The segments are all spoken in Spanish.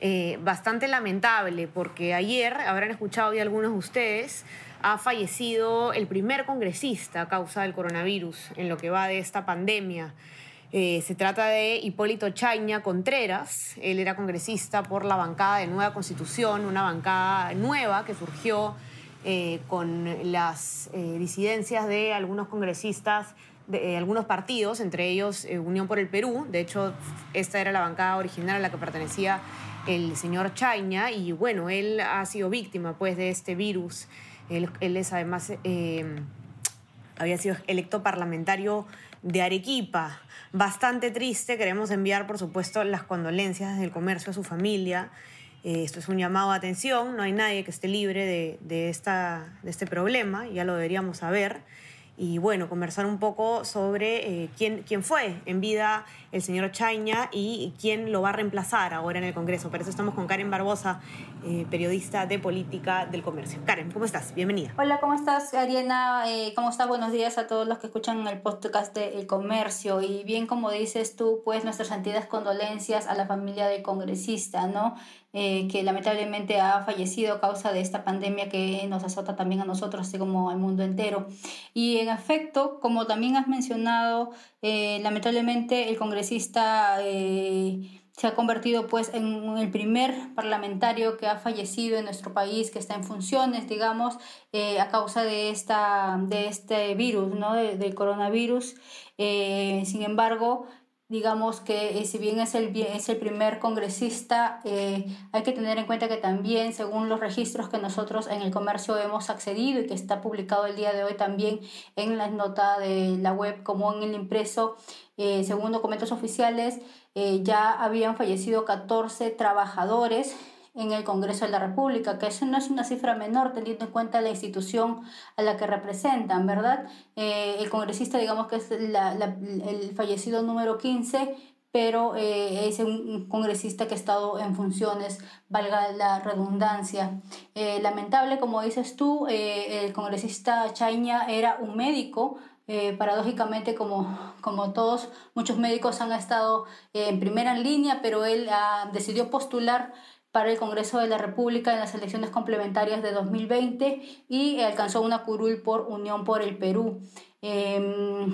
eh, bastante lamentable porque ayer, habrán escuchado hoy algunos de ustedes, ha fallecido el primer congresista a causa del coronavirus en lo que va de esta pandemia. Eh, se trata de Hipólito Chaña Contreras. Él era congresista por la bancada de Nueva Constitución, una bancada nueva que surgió eh, con las disidencias de algunos congresistas de algunos partidos, entre ellos Unión por el Perú. De hecho, esta era la bancada original a la que pertenecía el señor Chaña y bueno, él ha sido víctima pues de este virus. Él, es además, eh, había sido electo parlamentario de Arequipa. Bastante triste, queremos enviar por supuesto las condolencias del comercio a su familia. Eh, esto es un llamado de atención, no hay nadie que esté libre de, esta, de este problema, ya lo deberíamos saber y bueno, conversar un poco sobre eh, quién, quién fue en vida el señor Chaña y quién lo va a reemplazar ahora en el Congreso. Por eso estamos con Karen Barbosa, eh, periodista de política del comercio. Karen, ¿cómo estás? Bienvenida. Hola, ¿cómo estás, Ariana? Eh, ¿Cómo estás? Buenos días a todos los que escuchan el podcast de El Comercio. Y bien, como dices tú, pues nuestras sentidas condolencias a la familia del congresista, ¿no? Eh, que lamentablemente ha fallecido a causa de esta pandemia que nos azota también a nosotros, así como al mundo entero. Y en efecto, como también has mencionado, eh, lamentablemente el congresista eh, se ha convertido pues en el primer parlamentario que ha fallecido en nuestro país, que está en funciones, digamos, eh, a causa de, esta, de este virus, ¿no? De, del coronavirus. sin embargo, digamos que eh, si bien es el, es el primer congresista, eh, hay que tener en cuenta que también, según los registros que nosotros en el comercio hemos accedido y que está publicado el día de hoy también en la nota de la web como en el impreso, eh, según documentos oficiales, ya habían fallecido 14 trabajadores en el Congreso de la República, que eso no es una cifra menor teniendo en cuenta la institución a la que representan, ¿verdad? Eh, el congresista, digamos que es la, la, el fallecido número 15, pero eh, es un congresista que ha estado en funciones, valga la redundancia. Eh, lamentable, como dices tú, eh, el congresista Chaña era un médico, eh, paradójicamente, como, como todos, muchos médicos han estado eh, en primera línea, pero él ah, decidió postular para el Congreso de la República en las elecciones complementarias de 2020 y alcanzó una curul por Unión por el Perú. Eh,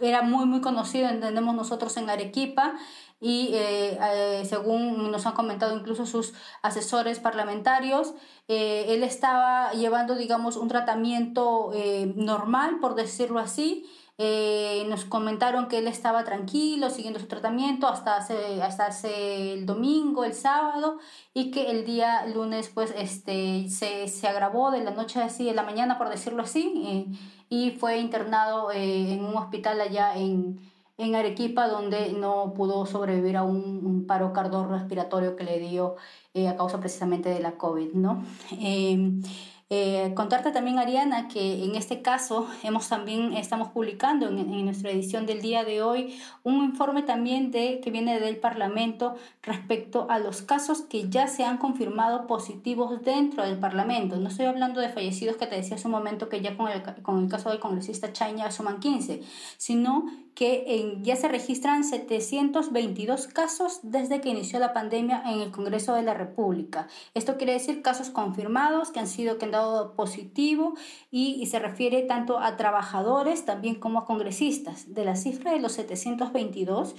era muy, muy conocido, entendemos nosotros, en Arequipa y eh, eh, según nos han comentado incluso sus asesores parlamentarios, eh, él estaba llevando, digamos, un tratamiento normal, por decirlo así, eh, nos comentaron que él estaba tranquilo, siguiendo su tratamiento hasta hace, hasta hace el domingo, el sábado, y que el día lunes pues este, se, se agravó de la noche así, de la mañana, por decirlo así, eh, y fue internado eh, en un hospital allá en, en Arequipa, donde no pudo sobrevivir a un, un paro cardiorrespiratorio que le dio a causa precisamente de la COVID, ¿no? Eh, contarte también, Ariana, que en este caso hemos también estamos publicando en, nuestra edición del día de hoy un informe también de que viene del Parlamento respecto a los casos que ya se han confirmado positivos dentro del Parlamento. No estoy hablando de fallecidos que te decía hace un momento que ya con el, con el caso del congresista Chaña suman 15, sino que ya se registran 722 casos desde que inició la pandemia en el Congreso de la República. Esto quiere decir casos confirmados que han sido que han dado positivo y, y se refiere tanto a trabajadores también como a congresistas. De la cifra de los 722,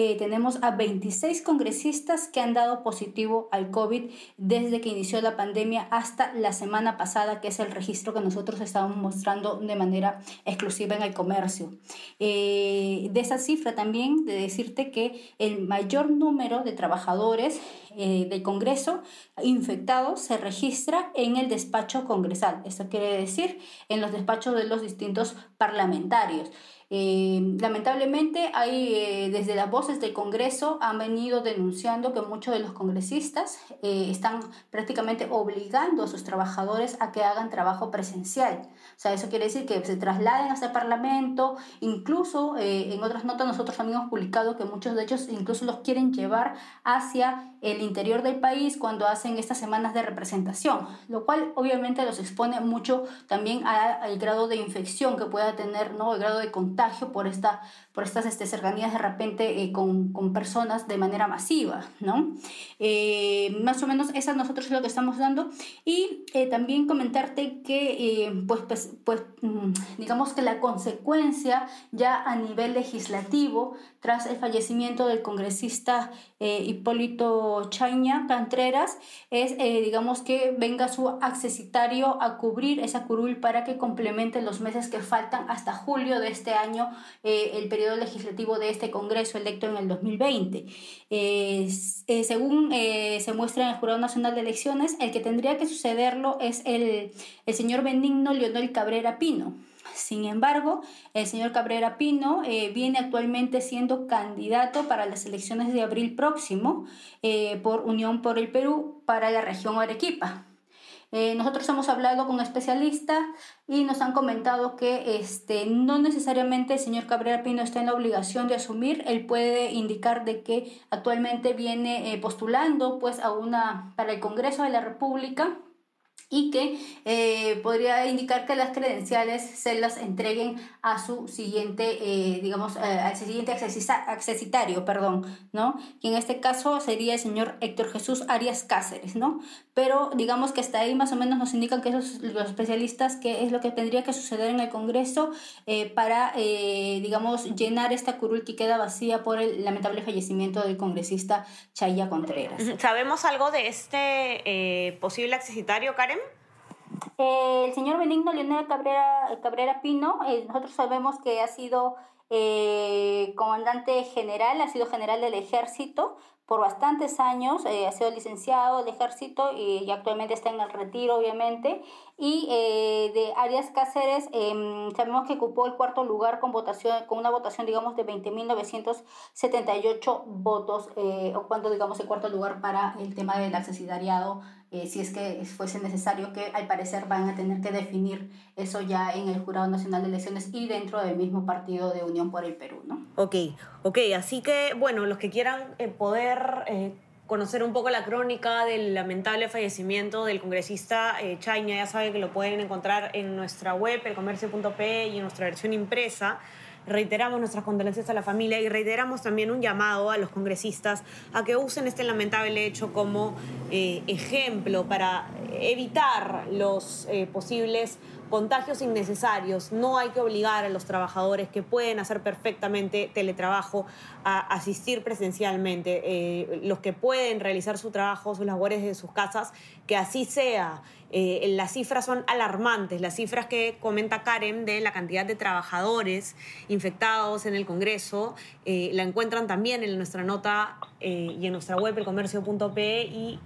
eh, tenemos a 26 congresistas que han dado positivo al COVID desde que inició la pandemia hasta la semana pasada, que es el registro que nosotros estábamos mostrando de manera exclusiva en el comercio. Eh, de esa cifra también de decirte que el mayor número de trabajadores eh, del Congreso infectados se registra en el despacho congresal. Esto quiere decir en los despachos de los distintos parlamentarios. Eh, lamentablemente, hay, eh, desde las voces del Congreso han venido denunciando que muchos de los congresistas eh, están prácticamente obligando a sus trabajadores a que hagan trabajo presencial. O sea, eso quiere decir que se trasladen hasta el Parlamento. Incluso en otras notas nosotros también hemos publicado que muchos de ellos incluso los quieren llevar hacia el interior del país cuando hacen estas semanas de representación, lo cual obviamente los expone mucho también al grado de infección que pueda tener, ¿no? el grado de por, esta, por estas este, cercanías de repente eh, con, personas de manera masiva. ¿no? Eh, más o menos esa nosotros es lo que estamos dando. Y eh, también comentarte que, pues, pues, pues, mm, digamos que la consecuencia ya a nivel legislativo, tras el fallecimiento del congresista Hipólito Chaña Cantreras, es, digamos, que venga su accesitario a cubrir esa curul para que complemente los meses que faltan hasta julio de este año, el periodo legislativo de este Congreso electo en el 2020. Eh, eh, según eh, se muestra en el Jurado Nacional de Elecciones, el que tendría que sucederlo es el, el señor Benigno Leonel Cabrera Pino. Sin embargo, el señor Cabrera Pino viene actualmente siendo candidato para las elecciones de abril próximo por Unión por el Perú para la región Arequipa. Eh, nosotros hemos hablado con especialistas y nos han comentado que este, no necesariamente el señor Cabrera Pino está en la obligación de asumir, él puede indicar de que actualmente viene eh, postulando pues, a una, para el Congreso de la República y que eh, podría indicar que las credenciales se las entreguen a su siguiente, eh, digamos, eh, al siguiente accesitario, perdón, ¿no? Que en este caso sería el señor Héctor Jesús Arias Cáceres, ¿no? Pero digamos que hasta ahí más o menos nos indican que esos, los especialistas que es lo que tendría que suceder en el Congreso para, digamos, llenar esta curul que queda vacía por el lamentable fallecimiento del congresista Chaya Contreras. ¿Sabemos algo de este posible accesitario, Karen? El señor Benigno Leonel Cabrera, Cabrera Pino, eh, nosotros sabemos que ha sido eh, comandante general, ha sido general del ejército por bastantes años, ha sido licenciado del ejército y, actualmente está en el retiro, obviamente. Y de Arias Cáceres, em, sabemos que ocupó el cuarto lugar con, votación, con una votación, digamos, de 20.978 votos, ocupando, digamos, el cuarto lugar para el tema del accesitariado eh, si es que fuese necesario, que al parecer van a tener que definir eso ya en el Jurado Nacional de Elecciones y dentro del mismo partido de Unión por el Perú. Ok, ok, así que, bueno, los que quieran eh, poder... Eh, conocer un poco la crónica del lamentable fallecimiento del congresista eh, Chaña, ya saben que lo pueden encontrar en nuestra web, elcomercio.p y en nuestra versión impresa reiteramos nuestras condolencias a la familia y reiteramos también un llamado a los congresistas a que usen este lamentable hecho como eh, ejemplo para evitar los posibles contagios innecesarios. No hay que obligar a los trabajadores que pueden hacer perfectamente teletrabajo a asistir presencialmente. Eh, los que pueden realizar su trabajo, sus labores de sus casas, que así sea. Eh, las cifras son alarmantes, las cifras que comenta Karen de la cantidad de trabajadores infectados en el Congreso, eh, la encuentran también en nuestra nota y en nuestra web, elcomercio.pe, y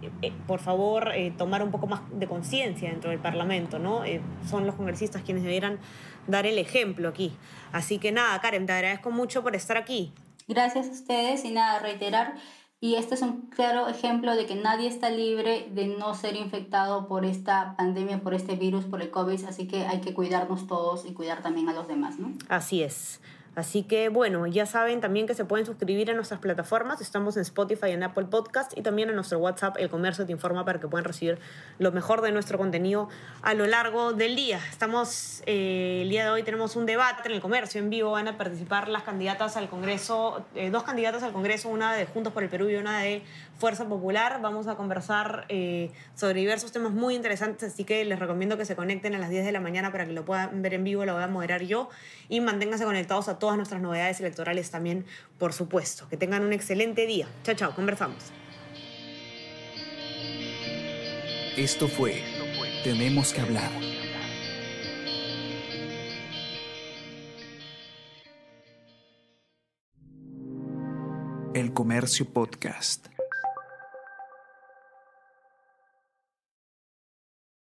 por favor tomar un poco más de conciencia dentro del Parlamento, ¿no? son los congresistas quienes debieran dar el ejemplo aquí. Así que nada, Karen, te agradezco mucho por estar aquí. Gracias a ustedes y nada, reiterar. Y este es un claro ejemplo de que nadie está libre de no ser infectado por esta pandemia, por este virus, por el COVID, así que hay que cuidarnos todos y cuidar también a los demás, ¿no? Así es. Así que bueno, ya saben también que se pueden suscribir a nuestras plataformas. Estamos en Spotify, en Apple Podcast y también en nuestro WhatsApp, El Comercio Te Informa, para que puedan recibir lo mejor de nuestro contenido a lo largo del día. Estamos, eh, el día de hoy tenemos un debate en el comercio en vivo. Van a participar las candidatas al Congreso, eh, dos candidatas al Congreso, una de Juntos por el Perú y una de Fuerza Popular. Vamos a conversar eh, sobre diversos temas muy interesantes, así que les recomiendo que se conecten a las 10 de la mañana para que lo puedan ver en vivo, lo voy a moderar yo y manténganse conectados a todas nuestras novedades electorales también, por supuesto. Que tengan un excelente día. Chao, chao, conversamos. Esto fue Tenemos que hablar. El Comercio Podcast.